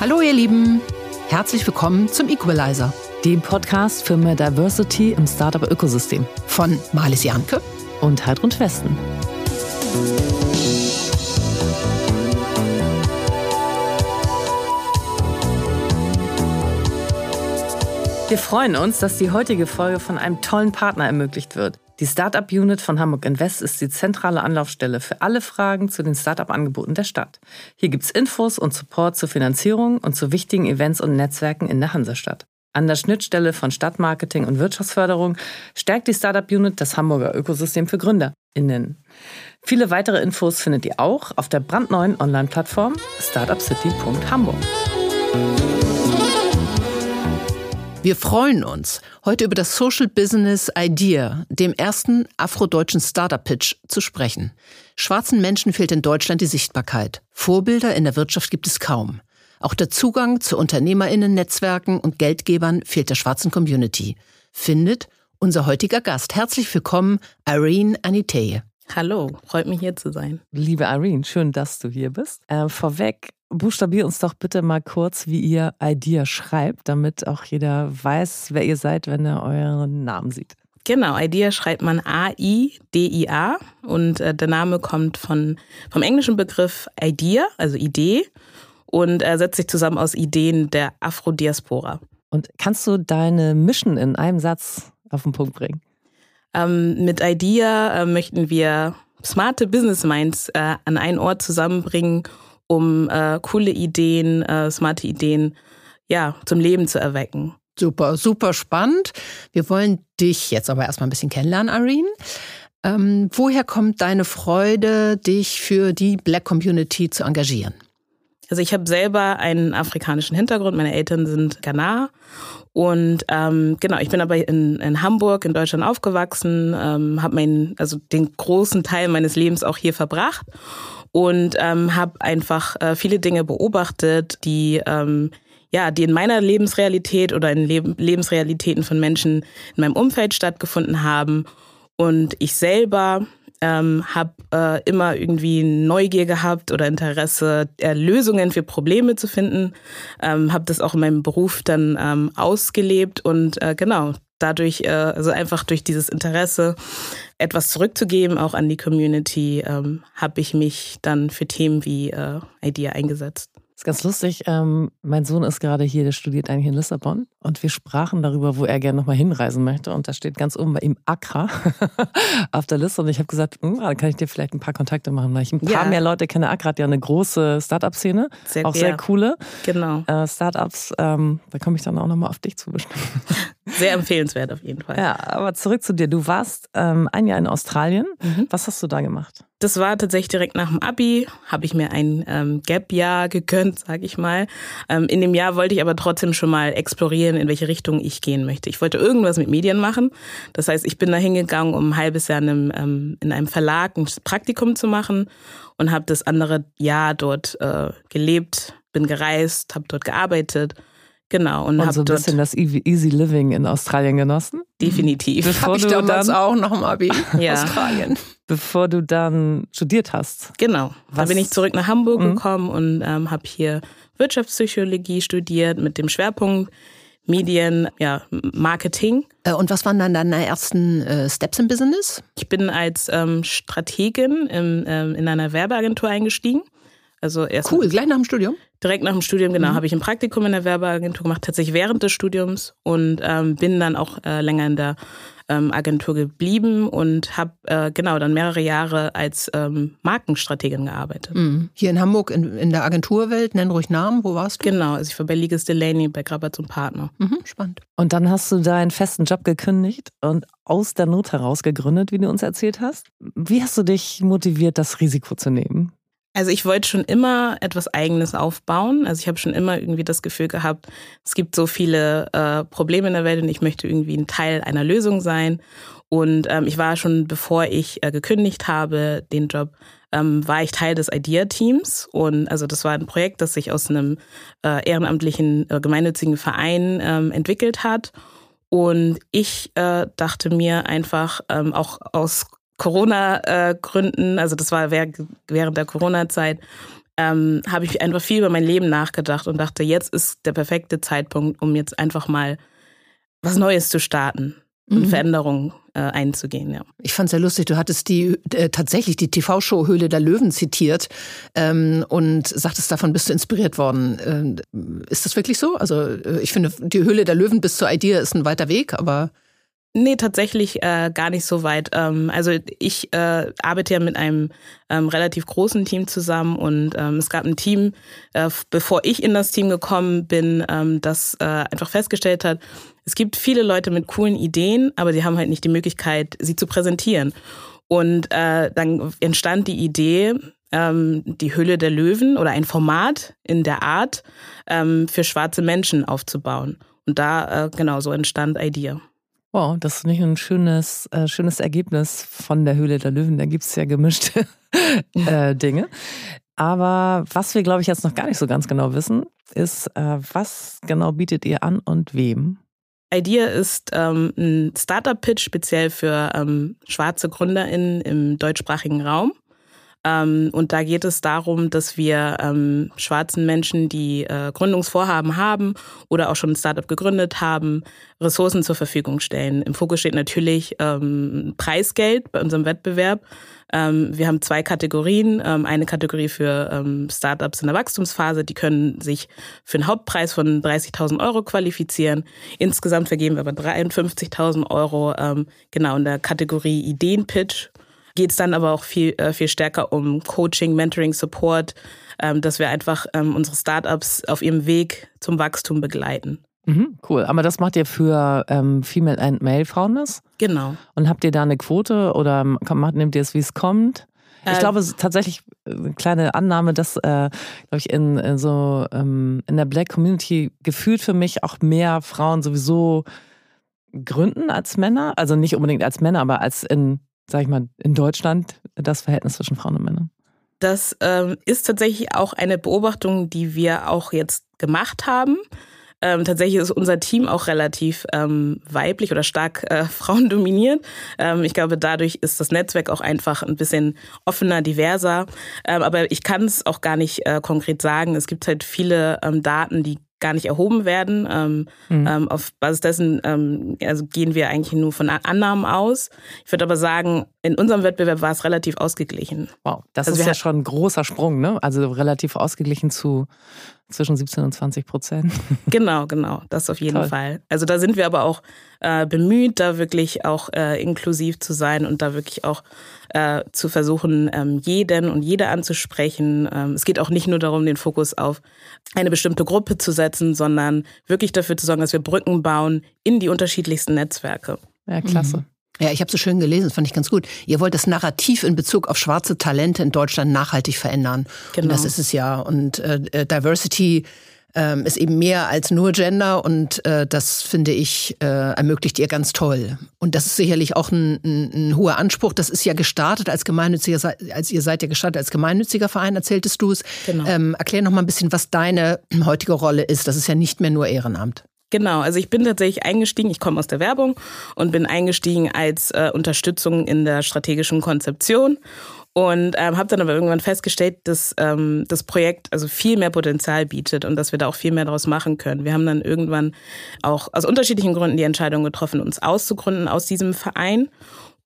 Hallo ihr Lieben, herzlich willkommen zum Equalizer, dem Podcast für mehr Diversity im Startup-Ökosystem von Marlies Janke und Heidrun Westen. Wir freuen uns, dass die heutige Folge von einem tollen Partner ermöglicht wird. Die Startup Unit von Hamburg Invest ist die zentrale Anlaufstelle für alle Fragen zu den Startup-Angeboten der Stadt. Hier gibt es Infos und Support zur Finanzierung und zu wichtigen Events und Netzwerken in der Hansestadt. An der Schnittstelle von Stadtmarketing und Wirtschaftsförderung stärkt die Startup Unit das Hamburger Ökosystem für GründerInnen. Viele weitere Infos findet ihr auch auf der brandneuen Online-Plattform startupcity.hamburg. Wir freuen uns, heute über das Social Business Idea, dem ersten afrodeutschen Startup-Pitch, zu sprechen. Schwarzen Menschen fehlt in Deutschland die Sichtbarkeit. Vorbilder in der Wirtschaft gibt es kaum. Auch der Zugang zu UnternehmerInnen-Netzwerken und Geldgebern fehlt der schwarzen Community. Findet unser heutiger Gast. Herzlich willkommen, Irene Aniteye. Hallo, freut mich hier zu sein. Liebe Irene, schön, dass du hier bist. Äh, vorweg, buchstabier uns doch bitte mal kurz, wie ihr Idea schreibt, damit auch jeder weiß, wer ihr seid, wenn er euren Namen sieht. Genau, Idea schreibt man A-I-D-I-A und äh, der Name kommt von, vom englischen Begriff Idea, also Idee, und er setzt sich zusammen aus Ideen der Afrodiaspora. Und kannst du deine Mission in einem Satz auf den Punkt bringen? Ähm, mit Idea äh, möchten wir smarte Business Minds äh, an einen Ort zusammenbringen, um äh, coole Ideen, äh, smarte Ideen ja, zum Leben zu erwecken. Super, super spannend. Wir wollen dich jetzt aber erstmal ein bisschen kennenlernen, Irene. Ähm, woher kommt deine Freude, dich für die Black Community zu engagieren? Also ich habe selber einen afrikanischen Hintergrund. Meine Eltern sind Ghana und ähm, genau, ich bin aber in, in Hamburg in Deutschland aufgewachsen, ähm, habe meinen, also den großen Teil meines Lebens auch hier verbracht und ähm, habe einfach äh, viele Dinge beobachtet, die ähm, ja, die in meiner Lebensrealität oder in Leb Lebensrealitäten von Menschen in meinem Umfeld stattgefunden haben. Und ich selber ähm, habe äh, immer irgendwie Neugier gehabt oder Interesse, äh, Lösungen für Probleme zu finden. Ähm, habe das auch in meinem Beruf dann ähm, ausgelebt und äh, genau dadurch, äh, also einfach durch dieses Interesse, etwas zurückzugeben, auch an die Community, ähm, habe ich mich dann für Themen wie äh, Idea eingesetzt ist ganz lustig. Ähm, mein Sohn ist gerade hier, der studiert eigentlich in Lissabon. Und wir sprachen darüber, wo er gerne nochmal hinreisen möchte. Und da steht ganz oben bei ihm Accra auf der Liste. Und ich habe gesagt, hm, dann kann ich dir vielleicht ein paar Kontakte machen, weil ich ein paar ja. mehr Leute kenne. Accra hat ja eine große Startup-Szene. Sehr, auch sehr coole genau. äh, Startups. Ähm, da komme ich dann auch nochmal auf dich zu bestimmt. Sehr empfehlenswert auf jeden Fall. Ja, aber zurück zu dir. Du warst ähm, ein Jahr in Australien. Mhm. Was hast du da gemacht? Das war tatsächlich direkt nach dem Abi, habe ich mir ein ähm, Gap-Jahr gegönnt, sage ich mal. Ähm, in dem Jahr wollte ich aber trotzdem schon mal explorieren, in welche Richtung ich gehen möchte. Ich wollte irgendwas mit Medien machen. Das heißt, ich bin da hingegangen, um ein halbes Jahr in einem, ähm, in einem Verlag ein Praktikum zu machen und habe das andere Jahr dort äh, gelebt, bin gereist, habe dort gearbeitet Genau. Und, und so ein bisschen das Easy Living in Australien genossen? Definitiv. Bevor ich damals dann, auch noch im Abi ja. Australien. Bevor du dann studiert hast. Genau. Was? Dann bin ich zurück nach Hamburg mhm. gekommen und ähm, habe hier Wirtschaftspsychologie studiert mit dem Schwerpunkt Medien, ja, Marketing. Äh, und was waren dann deine ersten äh, Steps im Business? Ich bin als ähm, Strategin im, ähm, in einer Werbeagentur eingestiegen. Also erst cool, gleich nach dem Studium? Direkt nach dem Studium, genau, mhm. habe ich ein Praktikum in der Werbeagentur gemacht, tatsächlich während des Studiums und ähm, bin dann auch äh, länger in der ähm, Agentur geblieben und habe äh, genau dann mehrere Jahre als ähm, Markenstrategin gearbeitet. Mhm. Hier in Hamburg in, in, der Agenturwelt, nenn ruhig Namen, wo warst du? Genau, also ich war bei Liges Delaney bei Grabatz und Partner. Mhm, spannend. Und dann hast du deinen festen Job gekündigt und aus der Not heraus gegründet, wie du uns erzählt hast. Wie hast du dich motiviert, das Risiko zu nehmen? Also ich wollte schon immer etwas Eigenes aufbauen. Also ich habe schon immer irgendwie das Gefühl gehabt, es gibt so viele äh, Probleme in der Welt und ich möchte irgendwie ein Teil einer Lösung sein. Und ähm, ich war schon, bevor ich äh, gekündigt habe, den Job, ähm, war ich Teil des Idea-Teams. Und also das war ein Projekt, das sich aus einem äh, ehrenamtlichen, äh, gemeinnützigen Verein ähm, entwickelt hat. Und ich äh, dachte mir einfach, ähm, auch aus Corona-Gründen, also das war während der Corona-Zeit, ähm, habe ich einfach viel über mein Leben nachgedacht und dachte, jetzt ist der perfekte Zeitpunkt, um jetzt einfach mal was Neues zu starten und mhm. Veränderungen äh, einzugehen. Ja. Ich fand es sehr lustig. Du hattest die äh, tatsächlich die TV-Show Höhle der Löwen zitiert ähm, und sagtest, davon bist du inspiriert worden. Äh, ist das wirklich so? Also äh, ich finde, die Höhle der Löwen bis zur Idee ist ein weiter Weg, aber Nee, tatsächlich äh, gar nicht so weit. Ähm, also ich äh, arbeite ja mit einem ähm, relativ großen Team zusammen und ähm, es gab ein Team, äh, bevor ich in das Team gekommen bin, ähm, das äh, einfach festgestellt hat, es gibt viele Leute mit coolen Ideen, aber sie haben halt nicht die Möglichkeit, sie zu präsentieren. Und äh, dann entstand die Idee, ähm, die Hülle der Löwen oder ein Format in der Art ähm, für schwarze Menschen aufzubauen. Und da äh, genau so entstand Idea. Wow, das ist nicht ein schönes, äh, schönes Ergebnis von der Höhle der Löwen. Da gibt es ja gemischte äh, Dinge. Aber was wir, glaube ich, jetzt noch gar nicht so ganz genau wissen, ist, äh, was genau bietet ihr an und wem? Idea ist ähm, ein Startup-Pitch speziell für ähm, schwarze GründerInnen im deutschsprachigen Raum. Ähm, und da geht es darum, dass wir ähm, schwarzen Menschen, die äh, Gründungsvorhaben haben oder auch schon ein Startup gegründet haben, Ressourcen zur Verfügung stellen. Im Fokus steht natürlich ähm, Preisgeld bei unserem Wettbewerb. Ähm, wir haben zwei Kategorien. Ähm, eine Kategorie für ähm, Startups in der Wachstumsphase, die können sich für einen Hauptpreis von 30.000 Euro qualifizieren. Insgesamt vergeben wir aber 53.000 Euro ähm, genau in der Kategorie Ideenpitch geht es dann aber auch viel, äh, viel stärker um Coaching, Mentoring, Support, ähm, dass wir einfach ähm, unsere Startups auf ihrem Weg zum Wachstum begleiten. Mhm, cool. Aber das macht ihr für ähm, Female and Male Founders? Genau. Und habt ihr da eine Quote oder nehmt ihr es, wie es kommt? Ich äh, glaube tatsächlich eine kleine Annahme, dass, äh, glaube ich, in, in so ähm, in der Black Community gefühlt für mich auch mehr Frauen sowieso gründen als Männer. Also nicht unbedingt als Männer, aber als in sag ich mal, in Deutschland das Verhältnis zwischen Frauen und Männern? Das ähm, ist tatsächlich auch eine Beobachtung, die wir auch jetzt gemacht haben. Ähm, tatsächlich ist unser Team auch relativ ähm, weiblich oder stark äh, frauendominiert. Ähm, ich glaube, dadurch ist das Netzwerk auch einfach ein bisschen offener, diverser. Ähm, aber ich kann es auch gar nicht äh, konkret sagen. Es gibt halt viele ähm, Daten, die gar nicht erhoben werden. Ähm, mhm. ähm, auf Basis dessen ähm, also gehen wir eigentlich nur von Annahmen aus. Ich würde aber sagen, in unserem Wettbewerb war es relativ ausgeglichen. Wow, das also ist ja schon ein großer Sprung, ne? Also relativ ausgeglichen zu zwischen 17 und 20 Prozent. Genau, genau, das auf jeden Toll. Fall. Also da sind wir aber auch äh, bemüht, da wirklich auch äh, inklusiv zu sein und da wirklich auch äh, zu versuchen, ähm, jeden und jede anzusprechen. Ähm, es geht auch nicht nur darum, den Fokus auf eine bestimmte Gruppe zu setzen, sondern wirklich dafür zu sorgen, dass wir Brücken bauen in die unterschiedlichsten Netzwerke. Ja, klasse. Mhm. Ja, ich habe so schön gelesen, fand ich ganz gut. Ihr wollt das Narrativ in Bezug auf schwarze Talente in Deutschland nachhaltig verändern. Genau. Und das ist es ja. Und äh, äh, Diversity ähm, ist eben mehr als nur Gender und äh, das finde ich äh, ermöglicht ihr ganz toll. Und das ist sicherlich auch ein, ein, ein hoher Anspruch. Das ist ja gestartet als gemeinnütziger, als ihr seid ja gestartet als gemeinnütziger Verein, erzähltest du es. Genau. Ähm, erklär noch mal ein bisschen, was deine heutige Rolle ist. Das ist ja nicht mehr nur Ehrenamt. Genau, also ich bin tatsächlich eingestiegen, ich komme aus der Werbung und bin eingestiegen als äh, Unterstützung in der strategischen Konzeption und ähm, habe dann aber irgendwann festgestellt, dass ähm, das Projekt also viel mehr Potenzial bietet und dass wir da auch viel mehr daraus machen können. Wir haben dann irgendwann auch aus unterschiedlichen Gründen die Entscheidung getroffen, uns auszugründen aus diesem Verein.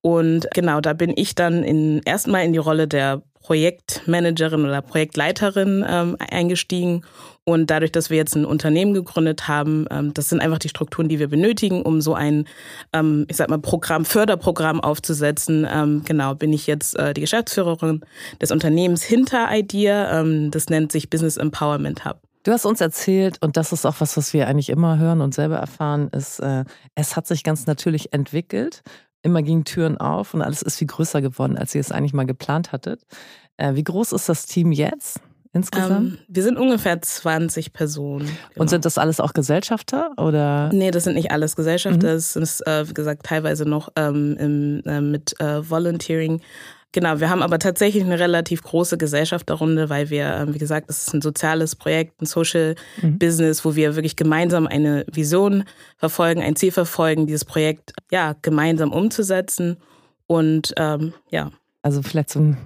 Und genau, da bin ich dann in, erstmal in die Rolle der Projektmanagerin oder Projektleiterin ähm, eingestiegen. Und dadurch, dass wir jetzt ein Unternehmen gegründet haben, ähm, das sind einfach die Strukturen, die wir benötigen, um so ein, ähm, ich sag mal, Programm, Förderprogramm aufzusetzen. Ähm, genau, bin ich jetzt äh, die Geschäftsführerin des Unternehmens hinter Idea. Ähm, das nennt sich Business Empowerment Hub. Du hast uns erzählt, und das ist auch was, was wir eigentlich immer hören und selber erfahren, ist, äh, es hat sich ganz natürlich entwickelt immer gingen Türen auf und alles ist viel größer geworden, als ihr es eigentlich mal geplant hattet. Äh, wie groß ist das Team jetzt insgesamt? Ähm, wir sind ungefähr 20 Personen. Genau. Und sind das alles auch Gesellschafter oder? Nee, das sind nicht alles Gesellschafter. Mhm. Es ist, äh, wie gesagt, teilweise noch ähm, im, äh, mit äh, Volunteering Genau, wir haben aber tatsächlich eine relativ große Gesellschaft darunter, weil wir, ähm, wie gesagt, das ist ein soziales Projekt, ein Social mhm. Business, wo wir wirklich gemeinsam eine Vision verfolgen, ein Ziel verfolgen, dieses Projekt ja gemeinsam umzusetzen. Und ähm, ja. Also vielleicht so ein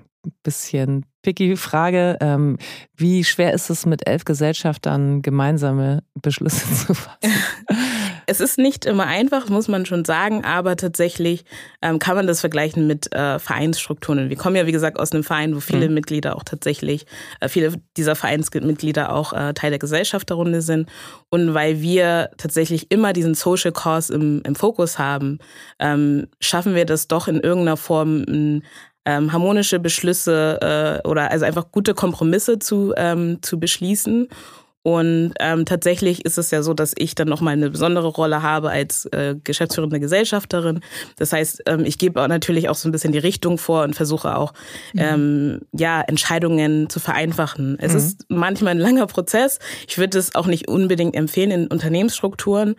bisschen picky Frage. Ähm, wie schwer ist es, mit elf Gesellschaftern gemeinsame Beschlüsse zu fassen? es ist nicht immer einfach, muss man schon sagen, aber tatsächlich ähm, kann man das vergleichen mit äh, Vereinsstrukturen. Wir kommen ja, wie gesagt, aus einem Verein, wo viele mhm. Mitglieder auch tatsächlich, äh, viele dieser Vereinsmitglieder auch äh, Teil der Gesellschafterrunde sind. Und weil wir tatsächlich immer diesen Social Cause im, im Fokus haben, ähm, schaffen wir das doch in irgendeiner Form, ähm, harmonische Beschlüsse äh, oder also einfach gute Kompromisse zu, ähm, zu beschließen. Und ähm, tatsächlich ist es ja so, dass ich dann nochmal eine besondere Rolle habe als äh, geschäftsführende Gesellschafterin. Das heißt, ähm, ich gebe auch natürlich auch so ein bisschen die Richtung vor und versuche auch mhm. ähm, ja Entscheidungen zu vereinfachen. Es mhm. ist manchmal ein langer Prozess. Ich würde es auch nicht unbedingt empfehlen in Unternehmensstrukturen,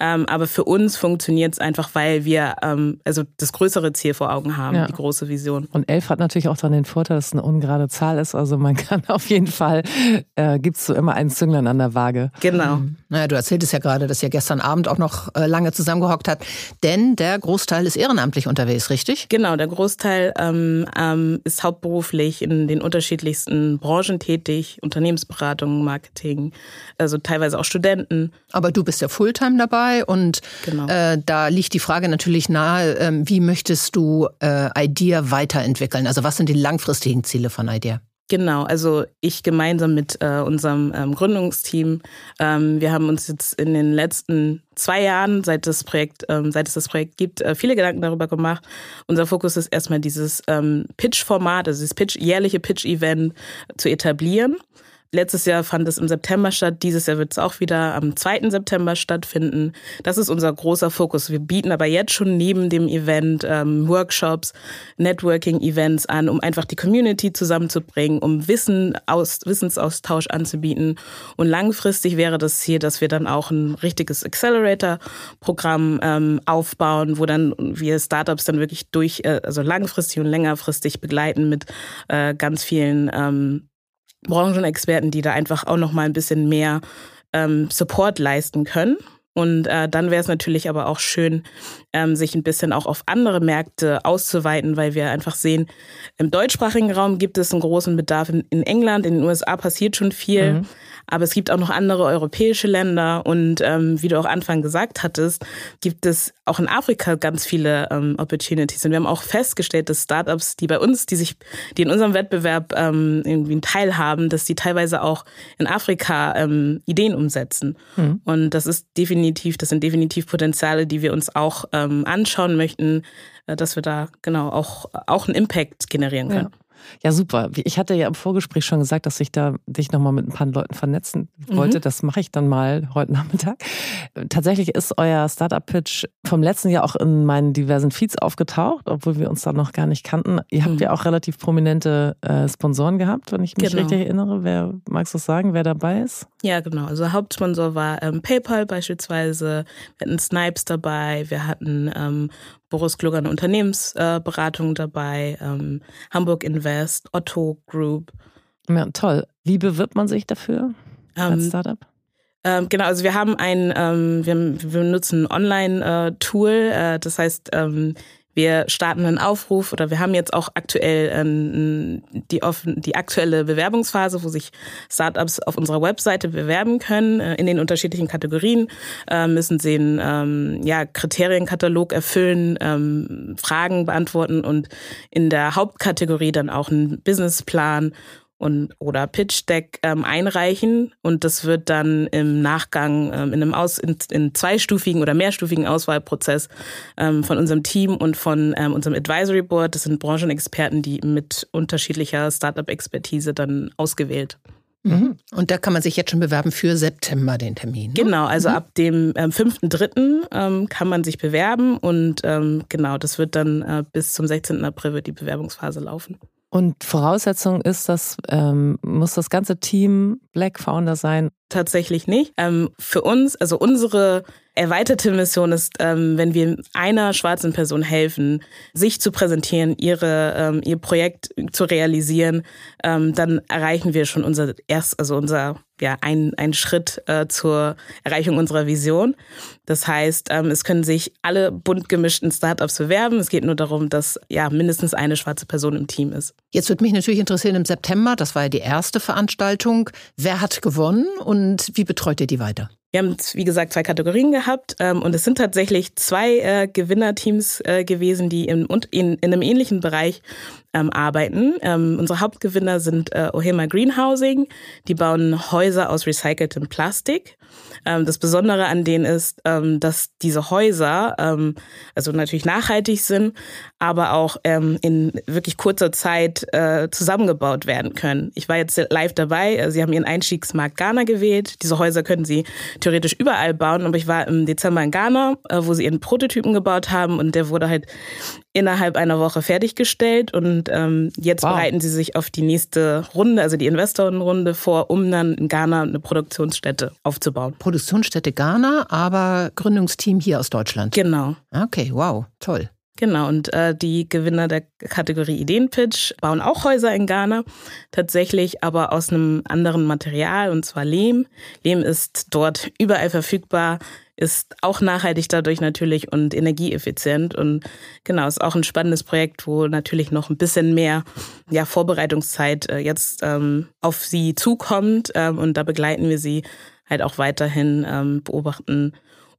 ähm, aber für uns funktioniert es einfach, weil wir ähm, also das größere Ziel vor Augen haben, ja. die große Vision. Und elf hat natürlich auch dann den Vorteil, dass es eine ungerade Zahl ist. Also man kann auf jeden Fall, äh, gibt es so immer einen Zünglein an der Waage. Genau. Mhm. Naja, du erzähltest ja gerade, dass ihr gestern Abend auch noch äh, lange zusammengehockt habt, denn der Großteil ist ehrenamtlich unterwegs, richtig? Genau, der Großteil ähm, ähm, ist hauptberuflich in den unterschiedlichsten Branchen tätig, Unternehmensberatung, Marketing, also teilweise auch Studenten. Aber du bist ja Fulltime dabei und genau. äh, da liegt die Frage natürlich nahe, äh, wie möchtest du äh, IDEA weiterentwickeln? Also was sind die langfristigen Ziele von IDEA? Genau, also ich gemeinsam mit äh, unserem ähm, Gründungsteam. Ähm, wir haben uns jetzt in den letzten zwei Jahren, seit das Projekt, ähm, seit es das Projekt gibt, äh, viele Gedanken darüber gemacht. Unser Fokus ist erstmal dieses ähm, Pitch-Format, also dieses Pitch, jährliche Pitch-Event zu etablieren. Letztes Jahr fand es im September statt, dieses Jahr wird es auch wieder am 2. September stattfinden. Das ist unser großer Fokus. Wir bieten aber jetzt schon neben dem Event ähm, Workshops, Networking-Events an, um einfach die Community zusammenzubringen, um Wissen aus, Wissensaustausch anzubieten. Und langfristig wäre das Ziel, dass wir dann auch ein richtiges Accelerator-Programm ähm, aufbauen, wo dann wir Startups dann wirklich durch, äh, also langfristig und längerfristig begleiten mit äh, ganz vielen ähm, Branchenexperten, die da einfach auch noch mal ein bisschen mehr ähm, Support leisten können. Und äh, dann wäre es natürlich aber auch schön, ähm, sich ein bisschen auch auf andere Märkte auszuweiten, weil wir einfach sehen, im deutschsprachigen Raum gibt es einen großen Bedarf. In, in England, in den USA passiert schon viel. Mhm. Aber es gibt auch noch andere europäische Länder und ähm, wie du auch Anfang gesagt hattest, gibt es auch in Afrika ganz viele ähm, Opportunities. Und wir haben auch festgestellt, dass Startups, die bei uns, die sich, die in unserem Wettbewerb ähm, irgendwie einen Teil haben, dass die teilweise auch in Afrika ähm, Ideen umsetzen. Mhm. Und das ist definitiv, das sind definitiv Potenziale, die wir uns auch ähm, anschauen möchten, äh, dass wir da genau auch, auch einen Impact generieren können. Ja. Ja, super. Ich hatte ja im Vorgespräch schon gesagt, dass ich da dich nochmal mit ein paar Leuten vernetzen wollte. Mhm. Das mache ich dann mal heute Nachmittag. Tatsächlich ist euer Startup-Pitch vom letzten Jahr auch in meinen diversen Feeds aufgetaucht, obwohl wir uns da noch gar nicht kannten. Ihr habt mhm. ja auch relativ prominente äh, Sponsoren gehabt, wenn ich mich genau. richtig erinnere. Wer magst du sagen, wer dabei ist? Ja, genau. Also Hauptsponsor war ähm, PayPal beispielsweise. Wir hatten Snipes dabei. Wir hatten ähm, Boris Kluger eine Unternehmensberatung dabei, ähm, Hamburg Invest, Otto Group. Ja, toll. Wie bewirbt man sich dafür als ähm, Startup? Ähm, genau, also wir haben ein, ähm, wir, wir nutzen ein Online-Tool, äh, das heißt, ähm, wir starten einen Aufruf oder wir haben jetzt auch aktuell ähm, die, offen, die aktuelle Bewerbungsphase, wo sich Startups auf unserer Webseite bewerben können äh, in den unterschiedlichen Kategorien, äh, müssen sie einen ähm, ja, Kriterienkatalog erfüllen, ähm, Fragen beantworten und in der Hauptkategorie dann auch einen Businessplan und oder Pitch Deck ähm, einreichen und das wird dann im Nachgang ähm, in einem Aus in, in zweistufigen oder mehrstufigen Auswahlprozess ähm, von unserem Team und von ähm, unserem Advisory Board, das sind Branchenexperten, die mit unterschiedlicher Startup-Expertise dann ausgewählt. Mhm. Und da kann man sich jetzt schon bewerben für September den Termin. Ne? Genau, also mhm. ab dem ähm, 5.3. Ähm, kann man sich bewerben und ähm, genau, das wird dann äh, bis zum 16. April wird die Bewerbungsphase laufen. Und Voraussetzung ist, dass ähm, muss das ganze Team Black Founder sein? Tatsächlich nicht. Ähm, für uns, also unsere erweiterte Mission ist, ähm, wenn wir einer schwarzen Person helfen, sich zu präsentieren, ihre, ähm, ihr Projekt zu realisieren, ähm, dann erreichen wir schon unser erst, also unser ja ein, ein Schritt äh, zur Erreichung unserer Vision. Das heißt, ähm, es können sich alle bunt gemischten Startups bewerben. Es geht nur darum, dass ja mindestens eine schwarze Person im Team ist. Jetzt würde mich natürlich interessieren im September, das war ja die erste Veranstaltung. Wer hat gewonnen und wie betreut ihr die weiter? Wir haben, wie gesagt, zwei Kategorien gehabt ähm, und es sind tatsächlich zwei äh, Gewinnerteams äh, gewesen, die in, in, in einem ähnlichen Bereich ähm, arbeiten. Ähm, unsere Hauptgewinner sind äh, Ohema Greenhousing. Die bauen Häuser aus recyceltem Plastik. Ähm, das Besondere an denen ist, ähm, dass diese Häuser ähm, also natürlich nachhaltig sind, aber auch ähm, in wirklich kurzer Zeit äh, zusammengebaut werden können. Ich war jetzt live dabei. Äh, sie haben ihren Einstiegsmarkt Ghana gewählt. Diese Häuser können Sie theoretisch überall bauen, aber ich war im Dezember in Ghana, äh, wo sie ihren Prototypen gebaut haben und der wurde halt innerhalb einer Woche fertiggestellt und ähm, jetzt wow. bereiten sie sich auf die nächste Runde, also die Investorenrunde vor, um dann in Ghana eine Produktionsstätte aufzubauen. Produktionsstätte Ghana, aber Gründungsteam hier aus Deutschland. Genau. Okay, wow, toll. Genau, und äh, die Gewinner der Kategorie Ideenpitch bauen auch Häuser in Ghana, tatsächlich aber aus einem anderen Material, und zwar Lehm. Lehm ist dort überall verfügbar, ist auch nachhaltig dadurch natürlich und energieeffizient. Und genau, ist auch ein spannendes Projekt, wo natürlich noch ein bisschen mehr ja, Vorbereitungszeit äh, jetzt ähm, auf sie zukommt. Ähm, und da begleiten wir sie halt auch weiterhin, ähm, beobachten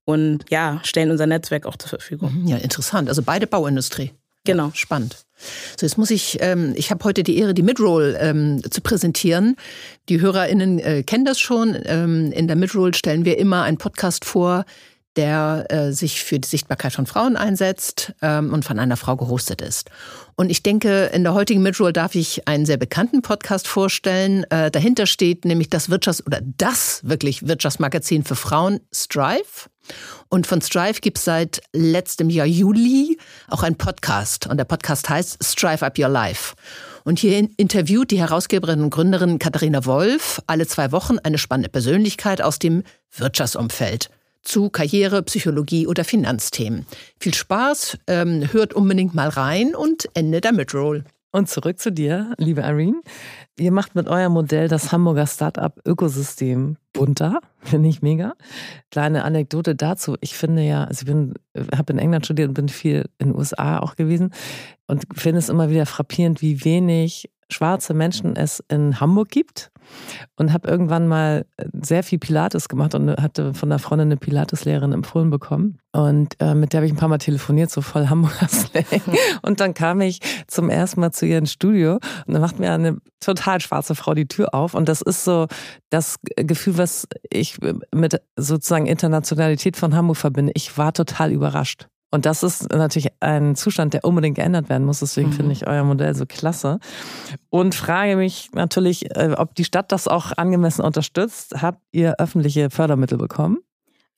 und ja, stellen unser Netzwerk auch zur Verfügung. Mhm, ja, interessant. Also beide Bauindustrie. Genau. Spannend. So, jetzt muss ich, ähm, ich habe heute die Ehre, die Midroll ähm, zu präsentieren. Die HörerInnen äh, kennen das schon. Ähm, in der Midroll stellen wir immer einen Podcast vor, der äh, sich für die Sichtbarkeit von Frauen einsetzt ähm, und von einer Frau gehostet ist. Und ich denke, in der heutigen Midroll darf ich einen sehr bekannten Podcast vorstellen. Äh, dahinter steht nämlich das Wirtschafts- oder das wirklich Wirtschaftsmagazin für Frauen, Strive. Und von Strive gibt es seit letztem Jahr Juli auch einen Podcast. Und der Podcast heißt Strive Up Your Life. Und hier interviewt die Herausgeberin und Gründerin Katharina Wolf alle zwei Wochen eine spannende Persönlichkeit aus dem Wirtschaftsumfeld zu Karriere, Psychologie oder Finanzthemen. Viel Spaß, ähm, hört unbedingt mal rein und Ende der Midroll. Und zurück zu dir, liebe Irene. Ihr macht mit eurem Modell das Hamburger Startup-Ökosystem bunter, finde ich mega. Kleine Anekdote dazu. Ich finde ja, also ich bin, habe in England studiert und bin viel in den USA auch gewesen und finde es immer wieder frappierend, wie wenig schwarze Menschen es in Hamburg gibt und habe irgendwann mal sehr viel Pilates gemacht und hatte von der Freundin eine Pilateslehrerin empfohlen bekommen. Und äh, mit der habe ich ein paar Mal telefoniert, so voll Hamburger Slang. Und dann kam ich zum ersten Mal zu ihr ins Studio und dann macht mir eine total schwarze Frau die Tür auf. Und das ist so das Gefühl, was ich mit sozusagen Internationalität von Hamburg verbinde. Ich war total überrascht. Und das ist natürlich ein Zustand, der unbedingt geändert werden muss. Deswegen mhm. finde ich euer Modell so klasse. Und frage mich natürlich, äh, ob die Stadt das auch angemessen unterstützt. Habt ihr öffentliche Fördermittel bekommen?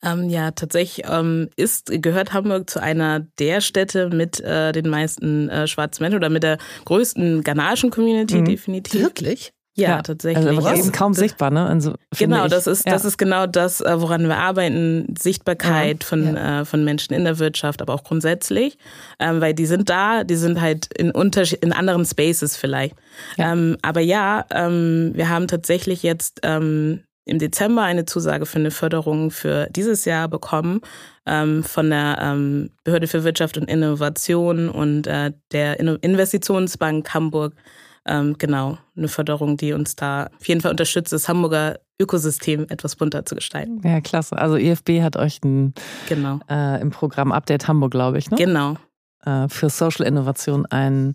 Ähm, ja, tatsächlich ähm, ist, gehört Hamburg zu einer der Städte mit äh, den meisten äh, schwarzen Menschen oder mit der größten ghanaischen Community mhm. definitiv. Wirklich? Ja, ja, tatsächlich. Also eben kaum sichtbar, ne? Also, genau, das ist, ja. das ist genau das, äh, woran wir arbeiten. Sichtbarkeit ja. von, Äh, von Menschen in der Wirtschaft, aber auch grundsätzlich. Ähm, weil die sind da, die sind halt in, Unterschied in anderen Spaces vielleicht. Ähm, aber ja, ähm, wir haben tatsächlich jetzt ähm, im Dezember eine Zusage für eine Förderung für dieses Jahr bekommen ähm, von der ähm, Behörde für Wirtschaft und Innovation und äh, der Investitionsbank Hamburg ähm, genau, eine Förderung, die uns da auf jeden Fall unterstützt, das Hamburger Ökosystem etwas bunter zu gestalten. Ja, klasse. Also EFB hat euch ein, genau. Äh, im Programm Update Hamburg, glaube ich, ne? Genau. Äh, für Social Innovation ein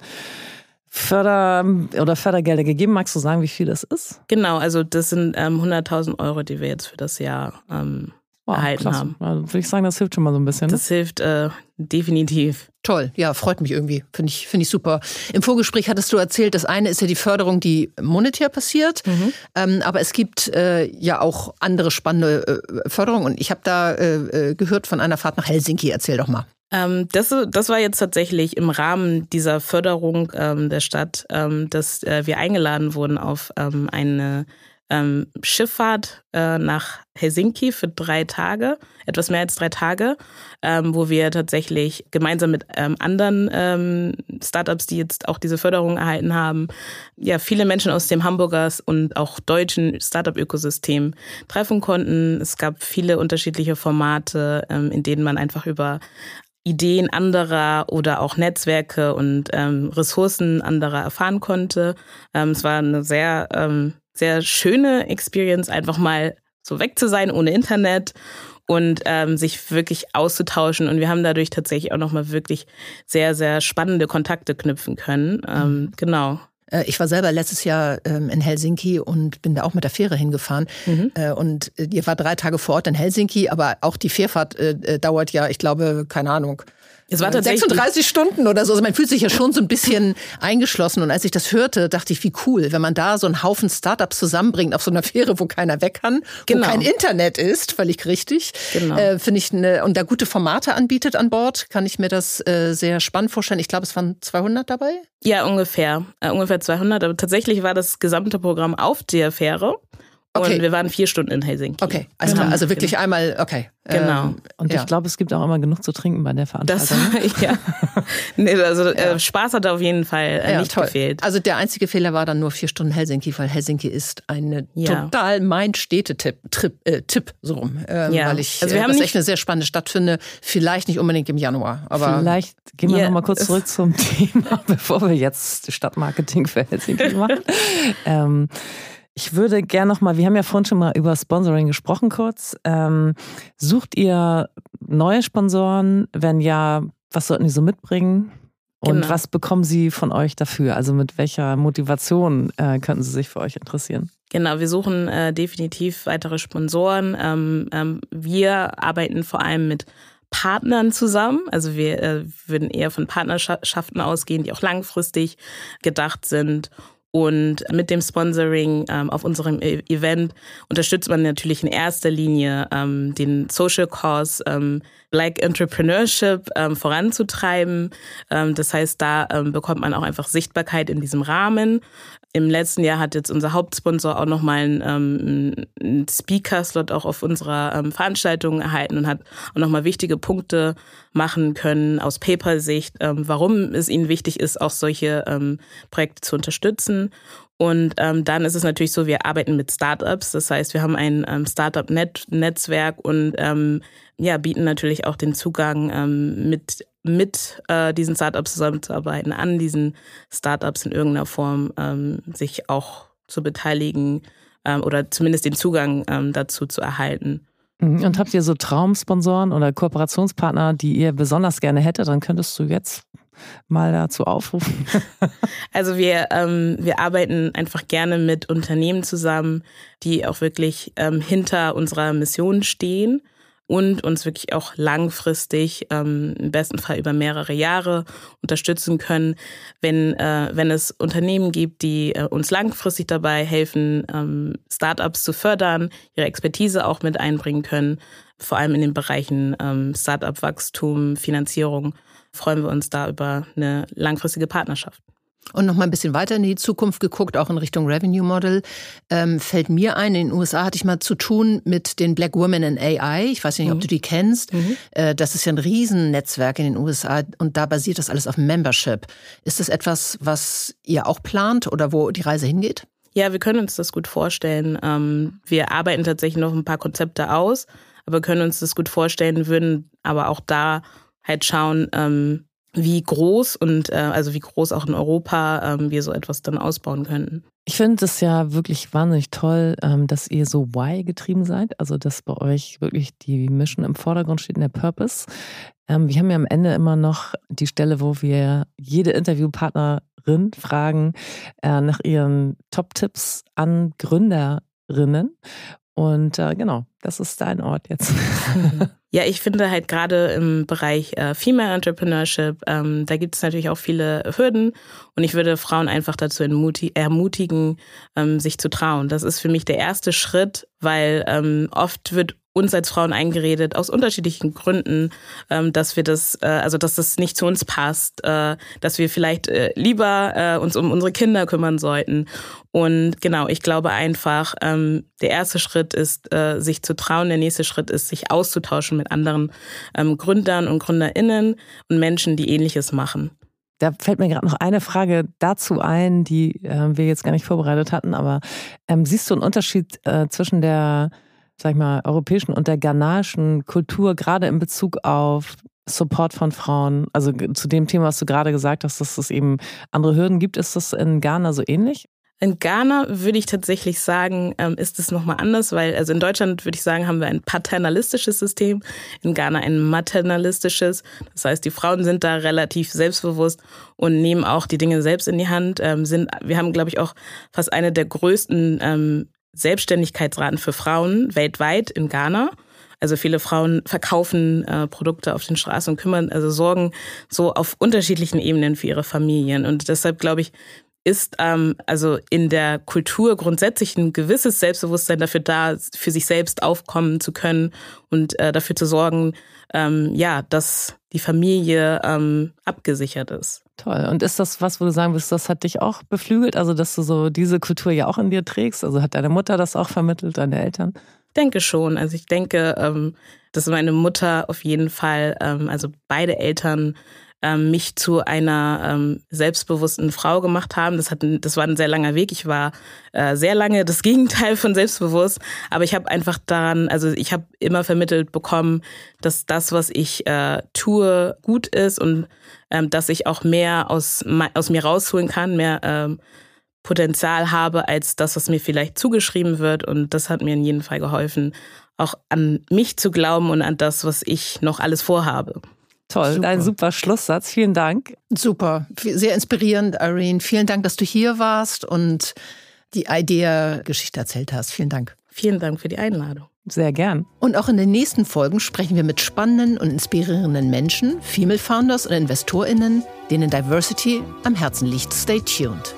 Förder- oder Fördergelder gegeben. Magst du sagen, wie viel das ist? Genau, also das sind ähm, 100.000 Euro, die wir jetzt für das Jahr ähm, wow, erhalten klasse. haben. Also würde ich sagen, das hilft schon mal so ein bisschen. Ne? Das hilft äh, definitiv. Toll, ja, freut mich irgendwie. Finde ich, finde ich super. Im Vorgespräch hattest du erzählt, das eine ist ja die Förderung, die monetär passiert, mhm. ähm, aber es gibt äh, ja auch andere spannende äh, Förderungen. Und ich habe da äh, äh, gehört von einer Fahrt nach Helsinki. Erzähl doch mal. Ähm, das, das war jetzt tatsächlich im Rahmen dieser Förderung ähm, der Stadt, ähm, dass äh, wir eingeladen wurden auf ähm, eine ähm, Schifffahrt äh, nach Helsinki für drei Tage, etwas mehr als drei Tage, ähm, wo wir tatsächlich gemeinsam mit ähm, anderen ähm, Startups, die jetzt auch diese Förderung erhalten haben, ja, viele Menschen aus dem Hamburgers und auch deutschen Startup-Ökosystem treffen konnten. Es gab viele unterschiedliche Formate, ähm, in denen man einfach über Ideen anderer oder auch Netzwerke und ähm, Ressourcen anderer erfahren konnte. Ähm, es war eine sehr, ähm, sehr schöne Experience, einfach mal so weg zu sein ohne Internet und ähm, sich wirklich auszutauschen. Und wir haben dadurch tatsächlich auch nochmal wirklich sehr, sehr spannende Kontakte knüpfen können. Ähm, mhm. Genau. Äh, ich war selber letztes Jahr ähm, in Helsinki und bin da auch mit der Fähre hingefahren. Mhm. Äh, und äh, ihr war drei Tage vor Ort in Helsinki, aber auch die Fährfahrt dauert ja, ich glaube, keine Ahnung, es war tatsächlich 36 Stunden oder so. Also man fühlt sich ja schon so ein bisschen eingeschlossen. Und als ich das hörte, dachte ich, wie cool, wenn man da so einen Haufen Startups zusammenbringt auf so einer Fähre, wo keiner weg kann, genau. wo kein Internet ist, völlig richtig. Genau. Äh, Finde ich eine, und da gute Formate anbietet an Bord, kann ich mir das äh, sehr spannend vorstellen. Ich glaube, es waren 200 dabei. Ja, ungefähr. Äh, ungefähr 200. Aber tatsächlich war das gesamte Programm auf der Fähre. Okay. Und wir waren vier Stunden in Helsinki. Okay, also, genau. also wirklich genau. einmal, okay. Genau. Ähm, und ja. ich glaube, es gibt auch immer genug zu trinken bei der Veranstaltung. Das, ja. nee, also äh, ja. Spaß hat auf jeden Fall äh, nicht toll. gefehlt. Also der einzige Fehler war dann nur vier Stunden Helsinki, weil Helsinki ist eine total mein Städtetipp, Trip, äh, Tipp so rum. Ähm, ja. Weil ich also wir äh, haben das echt eine sehr spannende Stadt finde. Vielleicht nicht unbedingt im Januar, aber vielleicht gehen wir yeah. noch mal kurz zurück zum Thema, bevor wir jetzt Stadtmarketing für Helsinki machen. ähm, ich würde gerne nochmal, wir haben ja vorhin schon mal über Sponsoring gesprochen kurz. Ähm, sucht ihr neue Sponsoren? Wenn ja, was sollten die so mitbringen? Und genau. was bekommen sie von euch dafür? Also mit welcher Motivation äh, könnten sie sich für euch interessieren? Genau, wir suchen äh, definitiv weitere Sponsoren. Ähm, ähm, wir arbeiten vor allem mit Partnern zusammen. Also wir äh, würden eher von Partnerschaften ausgehen, die auch langfristig gedacht sind. Und mit dem Sponsoring ähm, auf unserem e Event unterstützt man natürlich in erster Linie ähm, den Social Cause ähm, Black Entrepreneurship ähm, voranzutreiben. Ähm, das heißt, da ähm, bekommt man auch einfach Sichtbarkeit in diesem Rahmen. Im letzten Jahr hat jetzt unser Hauptsponsor auch nochmal einen, ähm, einen Speaker-Slot auch auf unserer ähm, Veranstaltung erhalten und hat auch nochmal wichtige Punkte machen können aus Paper-Sicht, ähm, warum es ihnen wichtig ist, auch solche ähm, Projekte zu unterstützen. Und ähm, dann ist es natürlich so, wir arbeiten mit Startups. Das heißt, wir haben ein ähm, Startup-Netzwerk und ähm, ja, bieten natürlich auch den Zugang ähm, mit mit äh, diesen Startups zusammenzuarbeiten, an diesen Startups in irgendeiner Form ähm, sich auch zu beteiligen ähm, oder zumindest den Zugang ähm, dazu zu erhalten. Mhm. Und habt ihr so Traumsponsoren oder Kooperationspartner, die ihr besonders gerne hättet? Dann könntest du jetzt mal dazu aufrufen. also wir, ähm, wir arbeiten einfach gerne mit Unternehmen zusammen, die auch wirklich ähm, hinter unserer Mission stehen und uns wirklich auch langfristig, ähm, im besten Fall über mehrere Jahre unterstützen können, wenn, äh, wenn es Unternehmen gibt, die äh, uns langfristig dabei helfen, ähm, Startups zu fördern, ihre Expertise auch mit einbringen können, vor allem in den Bereichen ähm, Startup-Wachstum, Finanzierung, freuen wir uns da über eine langfristige Partnerschaft. Und noch mal ein bisschen weiter in die Zukunft geguckt, auch in Richtung Revenue Model, ähm, fällt mir ein, in den USA hatte ich mal zu tun mit den Black Women in AI. Ich weiß nicht, mhm. ob du die kennst. Mhm. Äh, das ist ja ein Riesennetzwerk in den USA und da basiert das alles auf Membership. Ist das etwas, was ihr auch plant oder wo die Reise hingeht? Ja, wir können uns das gut vorstellen. Ähm, wir arbeiten tatsächlich noch ein paar Konzepte aus, aber können uns das gut vorstellen, würden aber auch da halt schauen, ähm, wie groß und äh, also wie groß auch in Europa ähm, wir so etwas dann ausbauen könnten. Ich finde es ja wirklich wahnsinnig toll, ähm, dass ihr so Why getrieben seid, also dass bei euch wirklich die Mission im Vordergrund steht in der Purpose. Ähm, wir haben ja am Ende immer noch die Stelle, wo wir jede Interviewpartnerin fragen äh, nach ihren Top-Tipps an Gründerinnen. Und äh, genau, das ist dein Ort jetzt. Ja, ich finde halt gerade im Bereich äh, Female Entrepreneurship, ähm, da gibt es natürlich auch viele Hürden und ich würde Frauen einfach dazu ermutigen, ähm, sich zu trauen. Das ist für mich der erste Schritt, weil ähm, oft wird uns als Frauen eingeredet, aus unterschiedlichen Gründen, ähm, dass wir das, äh, also dass das nicht zu uns passt, äh, dass wir vielleicht äh, lieber uns um unsere Kinder kümmern sollten. Und genau, ich glaube einfach, ähm, der erste Schritt ist, sich zu trauen, der nächste Schritt ist, sich auszutauschen mit anderen ähm, Gründern und GründerInnen und Menschen, die ähnliches machen. Da fällt mir gerade noch eine Frage dazu ein, die wir jetzt gar nicht vorbereitet hatten, aber ähm, siehst du einen Unterschied äh, zwischen der sag ich mal, europäischen und der ghanaischen Kultur, gerade in Bezug auf Support von Frauen, also zu dem Thema, was du gerade gesagt hast, dass es eben andere Hürden gibt, ist das in Ghana so ähnlich? In Ghana würde ich tatsächlich sagen, ähm, ist es nochmal anders, weil also in Deutschland würde ich sagen, haben wir ein paternalistisches System, in Ghana ein maternalistisches. Das heißt, die Frauen sind da relativ selbstbewusst und nehmen auch die Dinge selbst in die Hand. Ähm, wir haben, glaube ich, auch fast eine der größten ähm, Selbstständigkeitsraten für Frauen weltweit in Ghana. Also viele Frauen verkaufen äh, Produkte auf den Straßen und kümmern, also sorgen so auf unterschiedlichen Ebenen für ihre Familien. Und deshalb glaube ich, ist ähm, also in der Kultur grundsätzlich ein gewisses Selbstbewusstsein dafür da, für sich selbst aufkommen zu können und äh, dafür zu sorgen, ähm, ja, dass die Familie ähm, abgesichert ist. Toll. Und ist das was, wo du sagen willst, das hat dich auch beflügelt? Also, dass du so diese Kultur ja auch in dir trägst? Also hat deine Mutter das auch vermittelt, deine Eltern? Ich denke schon. Also ich denke, ähm, dass meine Mutter auf jeden Fall, ähm, also beide Eltern ähm, mich zu einer ähm, selbstbewussten Frau gemacht haben. Das, hat, das war ein sehr langer Weg. Ich war äh, sehr lange das Gegenteil von selbstbewusst, aber ich habe einfach daran, also ich habe immer vermittelt bekommen, dass das, was ich äh, tue, gut ist und ähm, dass ich auch mehr aus, aus mir rausholen kann, mehr ähm, Potenzial habe als das, was mir vielleicht zugeschrieben wird. Und das hat mir in jedem Fall geholfen, auch an mich zu glauben und an das, was ich noch alles vorhabe. Toll, super. ein super Schlusssatz. Vielen Dank. Super, sehr inspirierend, Irene. Vielen Dank, dass du hier warst und die Idea-Geschichte erzählt hast. Vielen Dank. Vielen Dank für die Einladung. Sehr gern. Und auch in den nächsten Folgen sprechen wir mit spannenden und inspirierenden Menschen, Female Founders und InvestorInnen, denen Diversity am Herzen liegt. Stay tuned.